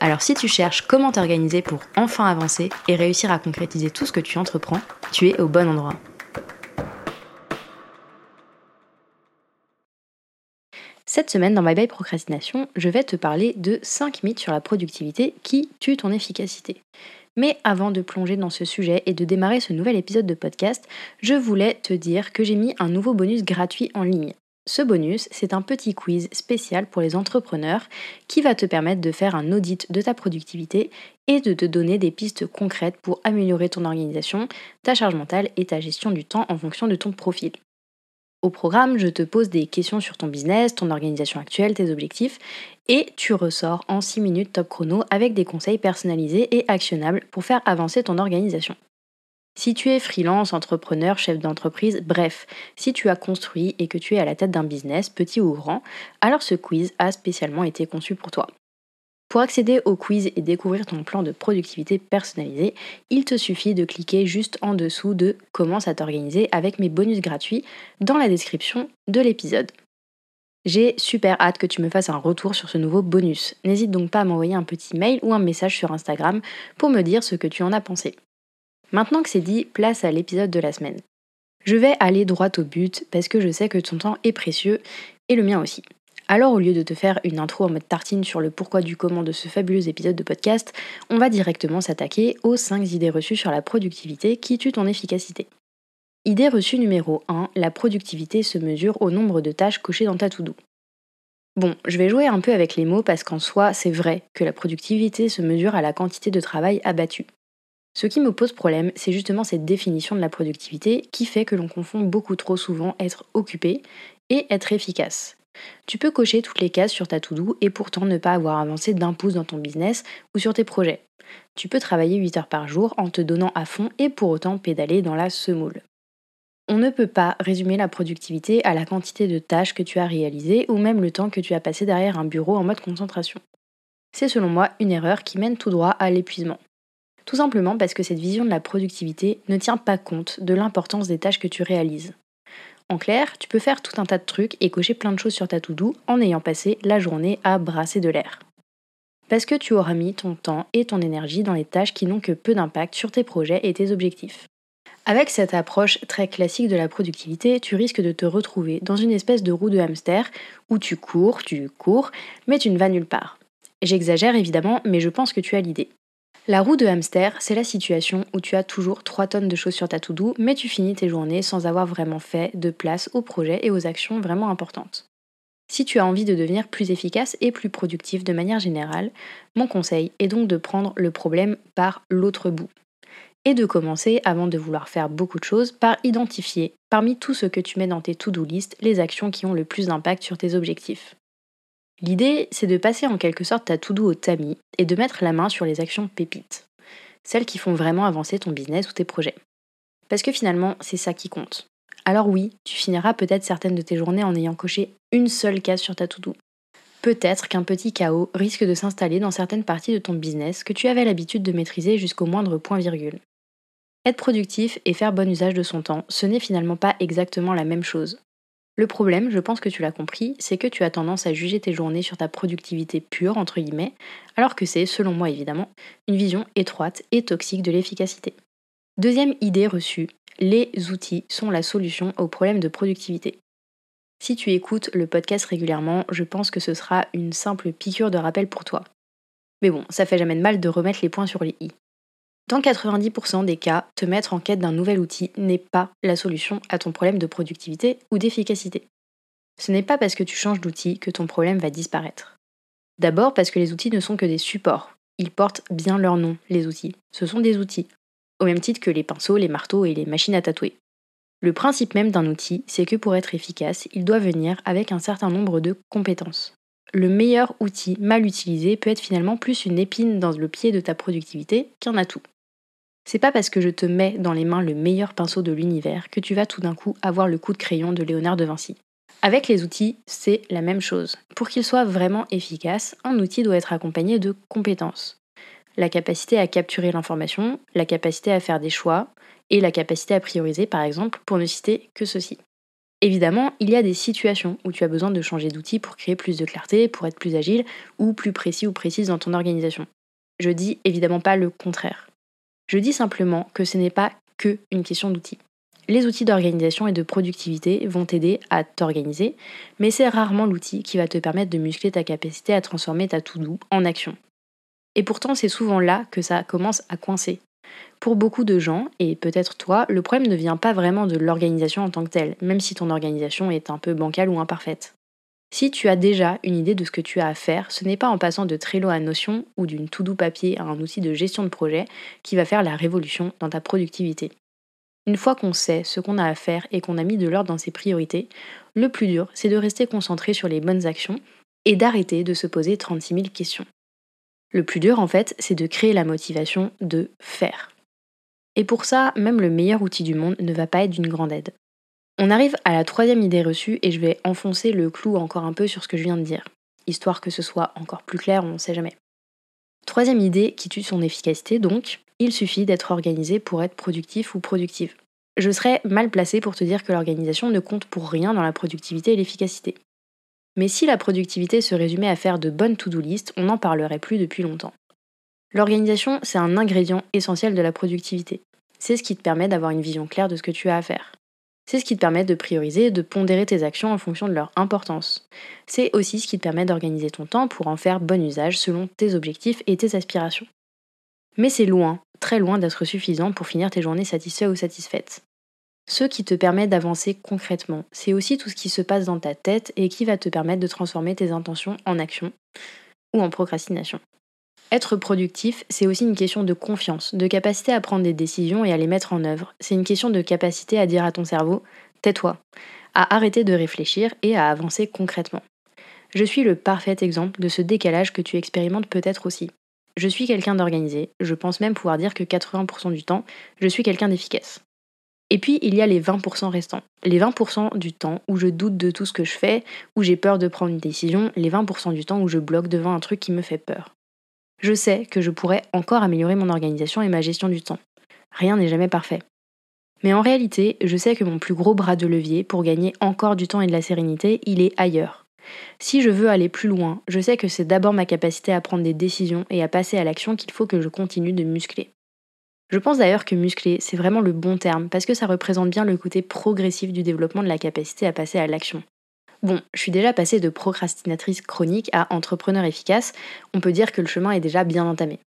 Alors si tu cherches comment t'organiser pour enfin avancer et réussir à concrétiser tout ce que tu entreprends, tu es au bon endroit. Cette semaine dans My Bye Procrastination, je vais te parler de 5 mythes sur la productivité qui tuent ton efficacité. Mais avant de plonger dans ce sujet et de démarrer ce nouvel épisode de podcast, je voulais te dire que j'ai mis un nouveau bonus gratuit en ligne. Ce bonus, c'est un petit quiz spécial pour les entrepreneurs qui va te permettre de faire un audit de ta productivité et de te donner des pistes concrètes pour améliorer ton organisation, ta charge mentale et ta gestion du temps en fonction de ton profil. Au programme, je te pose des questions sur ton business, ton organisation actuelle, tes objectifs, et tu ressors en 6 minutes top chrono avec des conseils personnalisés et actionnables pour faire avancer ton organisation. Si tu es freelance, entrepreneur, chef d'entreprise, bref, si tu as construit et que tu es à la tête d'un business, petit ou grand, alors ce quiz a spécialement été conçu pour toi. Pour accéder au quiz et découvrir ton plan de productivité personnalisé, il te suffit de cliquer juste en dessous de Commence à t'organiser avec mes bonus gratuits dans la description de l'épisode. J'ai super hâte que tu me fasses un retour sur ce nouveau bonus. N'hésite donc pas à m'envoyer un petit mail ou un message sur Instagram pour me dire ce que tu en as pensé. Maintenant que c'est dit, place à l'épisode de la semaine. Je vais aller droit au but parce que je sais que ton temps est précieux et le mien aussi. Alors au lieu de te faire une intro en mode tartine sur le pourquoi du comment de ce fabuleux épisode de podcast, on va directement s'attaquer aux 5 idées reçues sur la productivité qui tuent ton efficacité. Idée reçue numéro 1, la productivité se mesure au nombre de tâches cochées dans ta to-do. Bon, je vais jouer un peu avec les mots parce qu'en soi, c'est vrai que la productivité se mesure à la quantité de travail abattu. Ce qui me pose problème, c'est justement cette définition de la productivité qui fait que l'on confond beaucoup trop souvent être occupé et être efficace. Tu peux cocher toutes les cases sur ta to-do et pourtant ne pas avoir avancé d'un pouce dans ton business ou sur tes projets. Tu peux travailler 8 heures par jour en te donnant à fond et pour autant pédaler dans la semoule. On ne peut pas résumer la productivité à la quantité de tâches que tu as réalisées ou même le temps que tu as passé derrière un bureau en mode concentration. C'est selon moi une erreur qui mène tout droit à l'épuisement. Tout simplement parce que cette vision de la productivité ne tient pas compte de l'importance des tâches que tu réalises. En clair, tu peux faire tout un tas de trucs et cocher plein de choses sur ta to-do en ayant passé la journée à brasser de l'air. Parce que tu auras mis ton temps et ton énergie dans les tâches qui n'ont que peu d'impact sur tes projets et tes objectifs. Avec cette approche très classique de la productivité, tu risques de te retrouver dans une espèce de roue de hamster où tu cours, tu cours, mais tu ne vas nulle part. J'exagère évidemment, mais je pense que tu as l'idée. La roue de hamster, c'est la situation où tu as toujours 3 tonnes de choses sur ta to-do, mais tu finis tes journées sans avoir vraiment fait de place aux projets et aux actions vraiment importantes. Si tu as envie de devenir plus efficace et plus productif de manière générale, mon conseil est donc de prendre le problème par l'autre bout. Et de commencer, avant de vouloir faire beaucoup de choses, par identifier, parmi tout ce que tu mets dans tes to-do list, les actions qui ont le plus d'impact sur tes objectifs. L'idée, c'est de passer en quelque sorte ta to-do au tamis et de mettre la main sur les actions pépites, celles qui font vraiment avancer ton business ou tes projets. Parce que finalement, c'est ça qui compte. Alors oui, tu finiras peut-être certaines de tes journées en ayant coché une seule case sur ta to-do. Peut-être qu'un petit chaos risque de s'installer dans certaines parties de ton business que tu avais l'habitude de maîtriser jusqu'au moindre point virgule. Être productif et faire bon usage de son temps, ce n'est finalement pas exactement la même chose. Le problème, je pense que tu l'as compris, c'est que tu as tendance à juger tes journées sur ta productivité pure, entre guillemets, alors que c'est, selon moi évidemment, une vision étroite et toxique de l'efficacité. Deuxième idée reçue, les outils sont la solution au problème de productivité. Si tu écoutes le podcast régulièrement, je pense que ce sera une simple piqûre de rappel pour toi. Mais bon, ça fait jamais de mal de remettre les points sur les i. Dans 90% des cas, te mettre en quête d'un nouvel outil n'est pas la solution à ton problème de productivité ou d'efficacité. Ce n'est pas parce que tu changes d'outil que ton problème va disparaître. D'abord parce que les outils ne sont que des supports. Ils portent bien leur nom, les outils. Ce sont des outils. Au même titre que les pinceaux, les marteaux et les machines à tatouer. Le principe même d'un outil, c'est que pour être efficace, il doit venir avec un certain nombre de compétences. Le meilleur outil mal utilisé peut être finalement plus une épine dans le pied de ta productivité qu'un atout. C'est pas parce que je te mets dans les mains le meilleur pinceau de l'univers que tu vas tout d'un coup avoir le coup de crayon de Léonard de Vinci. Avec les outils, c'est la même chose. Pour qu'ils soient vraiment efficaces, un outil doit être accompagné de compétences. La capacité à capturer l'information, la capacité à faire des choix et la capacité à prioriser par exemple, pour ne citer que ceci. Évidemment, il y a des situations où tu as besoin de changer d'outil pour créer plus de clarté, pour être plus agile ou plus précis ou précise dans ton organisation. Je dis évidemment pas le contraire. Je dis simplement que ce n'est pas que une question d'outils. Les outils d'organisation et de productivité vont t'aider à t'organiser, mais c'est rarement l'outil qui va te permettre de muscler ta capacité à transformer ta to-do en action. Et pourtant, c'est souvent là que ça commence à coincer. Pour beaucoup de gens, et peut-être toi, le problème ne vient pas vraiment de l'organisation en tant que telle, même si ton organisation est un peu bancale ou imparfaite. Si tu as déjà une idée de ce que tu as à faire, ce n'est pas en passant de Trello à Notion ou d'une to-do papier à un outil de gestion de projet qui va faire la révolution dans ta productivité. Une fois qu'on sait ce qu'on a à faire et qu'on a mis de l'ordre dans ses priorités, le plus dur, c'est de rester concentré sur les bonnes actions et d'arrêter de se poser 36 000 questions. Le plus dur, en fait, c'est de créer la motivation de faire. Et pour ça, même le meilleur outil du monde ne va pas être d'une grande aide. On arrive à la troisième idée reçue et je vais enfoncer le clou encore un peu sur ce que je viens de dire, histoire que ce soit encore plus clair, on ne sait jamais. Troisième idée qui tue son efficacité donc, il suffit d'être organisé pour être productif ou productive. Je serais mal placé pour te dire que l'organisation ne compte pour rien dans la productivité et l'efficacité. Mais si la productivité se résumait à faire de bonnes to-do list, on n'en parlerait plus depuis longtemps. L'organisation, c'est un ingrédient essentiel de la productivité. C'est ce qui te permet d'avoir une vision claire de ce que tu as à faire. C'est ce qui te permet de prioriser et de pondérer tes actions en fonction de leur importance. C'est aussi ce qui te permet d'organiser ton temps pour en faire bon usage selon tes objectifs et tes aspirations. Mais c'est loin, très loin d'être suffisant pour finir tes journées satisfaites ou satisfaites. Ce qui te permet d'avancer concrètement, c'est aussi tout ce qui se passe dans ta tête et qui va te permettre de transformer tes intentions en action ou en procrastination. Être productif, c'est aussi une question de confiance, de capacité à prendre des décisions et à les mettre en œuvre. C'est une question de capacité à dire à ton cerveau tais-toi, à arrêter de réfléchir et à avancer concrètement. Je suis le parfait exemple de ce décalage que tu expérimentes peut-être aussi. Je suis quelqu'un d'organisé, je pense même pouvoir dire que 80% du temps, je suis quelqu'un d'efficace. Et puis, il y a les 20% restants. Les 20% du temps où je doute de tout ce que je fais, où j'ai peur de prendre une décision, les 20% du temps où je bloque devant un truc qui me fait peur. Je sais que je pourrais encore améliorer mon organisation et ma gestion du temps. Rien n'est jamais parfait. Mais en réalité, je sais que mon plus gros bras de levier pour gagner encore du temps et de la sérénité, il est ailleurs. Si je veux aller plus loin, je sais que c'est d'abord ma capacité à prendre des décisions et à passer à l'action qu'il faut que je continue de muscler. Je pense d'ailleurs que muscler, c'est vraiment le bon terme, parce que ça représente bien le côté progressif du développement de la capacité à passer à l'action. Bon, je suis déjà passée de procrastinatrice chronique à entrepreneur efficace, on peut dire que le chemin est déjà bien entamé.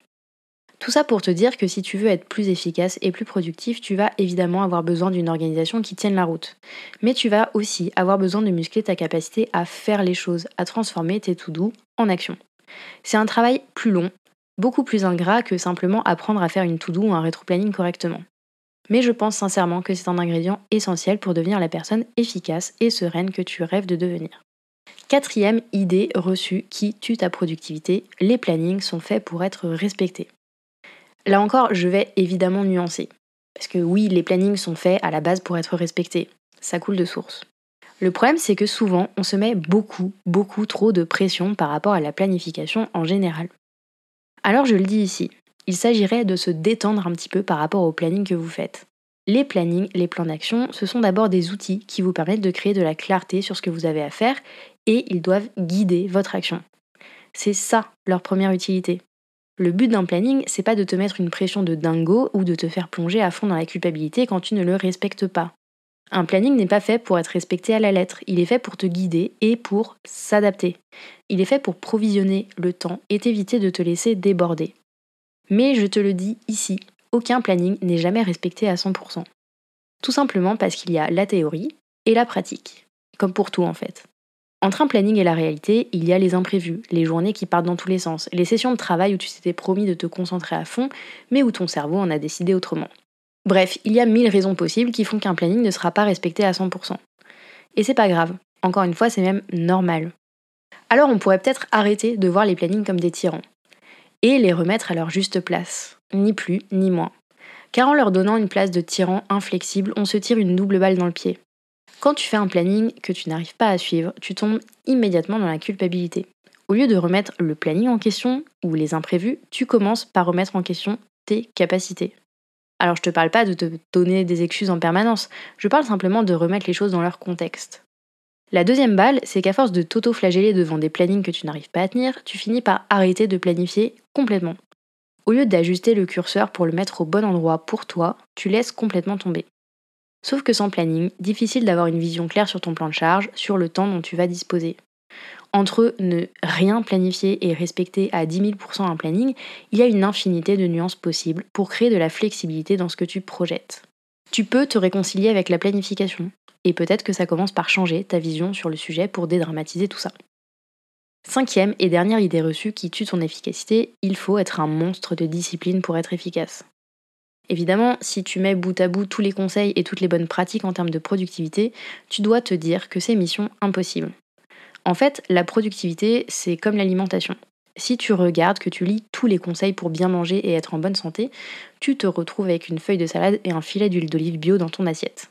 Tout ça pour te dire que si tu veux être plus efficace et plus productif, tu vas évidemment avoir besoin d'une organisation qui tienne la route. Mais tu vas aussi avoir besoin de muscler ta capacité à faire les choses, à transformer tes to-do en action. C'est un travail plus long, beaucoup plus ingrat que simplement apprendre à faire une to-do ou un rétro-planning correctement. Mais je pense sincèrement que c'est un ingrédient essentiel pour devenir la personne efficace et sereine que tu rêves de devenir. Quatrième idée reçue qui tue ta productivité, les plannings sont faits pour être respectés. Là encore, je vais évidemment nuancer. Parce que oui, les plannings sont faits à la base pour être respectés. Ça coule de source. Le problème, c'est que souvent, on se met beaucoup, beaucoup trop de pression par rapport à la planification en général. Alors je le dis ici, il s'agirait de se détendre un petit peu par rapport au planning que vous faites. Les plannings, les plans d'action, ce sont d'abord des outils qui vous permettent de créer de la clarté sur ce que vous avez à faire et ils doivent guider votre action. C'est ça leur première utilité. Le but d'un planning, c'est pas de te mettre une pression de dingo ou de te faire plonger à fond dans la culpabilité quand tu ne le respectes pas. Un planning n'est pas fait pour être respecté à la lettre, il est fait pour te guider et pour s'adapter. Il est fait pour provisionner le temps et t'éviter de te laisser déborder. Mais je te le dis ici, aucun planning n'est jamais respecté à 100%. Tout simplement parce qu'il y a la théorie et la pratique, comme pour tout en fait. Entre un planning et la réalité, il y a les imprévus, les journées qui partent dans tous les sens, les sessions de travail où tu t'étais promis de te concentrer à fond, mais où ton cerveau en a décidé autrement. Bref, il y a mille raisons possibles qui font qu'un planning ne sera pas respecté à 100%. Et c'est pas grave, encore une fois, c'est même normal. Alors on pourrait peut-être arrêter de voir les plannings comme des tyrans, et les remettre à leur juste place, ni plus ni moins. car en leur donnant une place de tyran inflexible, on se tire une double balle dans le pied. Quand tu fais un planning que tu n'arrives pas à suivre, tu tombes immédiatement dans la culpabilité. Au lieu de remettre le planning en question ou les imprévus, tu commences par remettre en question tes capacités. Alors je te parle pas de te donner des excuses en permanence, je parle simplement de remettre les choses dans leur contexte. La deuxième balle, c'est qu'à force de t'auto-flageller devant des plannings que tu n'arrives pas à tenir, tu finis par arrêter de planifier complètement. Au lieu d'ajuster le curseur pour le mettre au bon endroit pour toi, tu laisses complètement tomber. Sauf que sans planning, difficile d'avoir une vision claire sur ton plan de charge, sur le temps dont tu vas disposer. Entre ne rien planifier et respecter à 10 000% un planning, il y a une infinité de nuances possibles pour créer de la flexibilité dans ce que tu projettes. Tu peux te réconcilier avec la planification, et peut-être que ça commence par changer ta vision sur le sujet pour dédramatiser tout ça. Cinquième et dernière idée reçue qui tue ton efficacité, il faut être un monstre de discipline pour être efficace. Évidemment, si tu mets bout à bout tous les conseils et toutes les bonnes pratiques en termes de productivité, tu dois te dire que c'est mission impossible. En fait, la productivité, c'est comme l'alimentation. Si tu regardes, que tu lis tous les conseils pour bien manger et être en bonne santé, tu te retrouves avec une feuille de salade et un filet d'huile d'olive bio dans ton assiette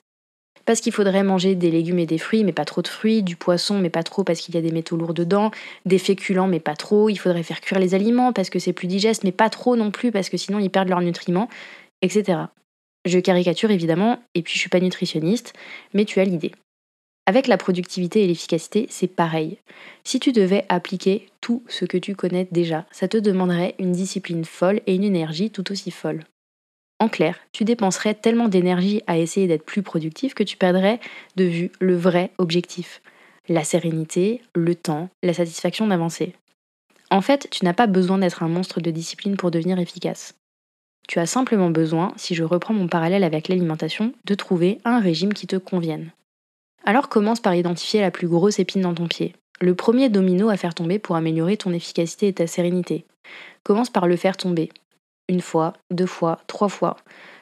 parce qu'il faudrait manger des légumes et des fruits, mais pas trop de fruits, du poisson, mais pas trop parce qu'il y a des métaux lourds dedans, des féculents, mais pas trop, il faudrait faire cuire les aliments parce que c'est plus digeste, mais pas trop non plus parce que sinon ils perdent leurs nutriments, etc. Je caricature évidemment, et puis je suis pas nutritionniste, mais tu as l'idée. Avec la productivité et l'efficacité, c'est pareil. Si tu devais appliquer tout ce que tu connais déjà, ça te demanderait une discipline folle et une énergie tout aussi folle. En clair, tu dépenserais tellement d'énergie à essayer d'être plus productif que tu perdrais de vue le vrai objectif, la sérénité, le temps, la satisfaction d'avancer. En fait, tu n'as pas besoin d'être un monstre de discipline pour devenir efficace. Tu as simplement besoin, si je reprends mon parallèle avec l'alimentation, de trouver un régime qui te convienne. Alors commence par identifier la plus grosse épine dans ton pied, le premier domino à faire tomber pour améliorer ton efficacité et ta sérénité. Commence par le faire tomber, une fois, deux fois, trois fois,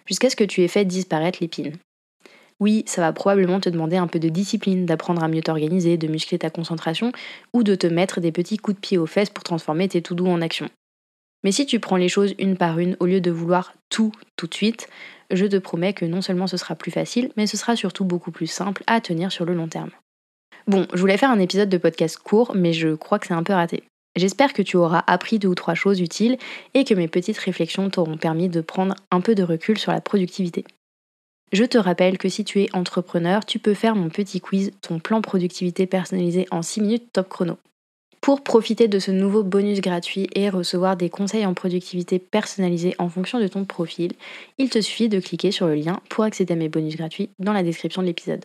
jusqu'à ce que tu aies fait disparaître l'épine. Oui, ça va probablement te demander un peu de discipline, d'apprendre à mieux t'organiser, de muscler ta concentration, ou de te mettre des petits coups de pied aux fesses pour transformer tes tout doux en action. Mais si tu prends les choses une par une au lieu de vouloir tout tout de suite, je te promets que non seulement ce sera plus facile, mais ce sera surtout beaucoup plus simple à tenir sur le long terme. Bon, je voulais faire un épisode de podcast court, mais je crois que c'est un peu raté. J'espère que tu auras appris deux ou trois choses utiles et que mes petites réflexions t'auront permis de prendre un peu de recul sur la productivité. Je te rappelle que si tu es entrepreneur, tu peux faire mon petit quiz, ton plan productivité personnalisé en 6 minutes top chrono. Pour profiter de ce nouveau bonus gratuit et recevoir des conseils en productivité personnalisés en fonction de ton profil, il te suffit de cliquer sur le lien pour accéder à mes bonus gratuits dans la description de l'épisode.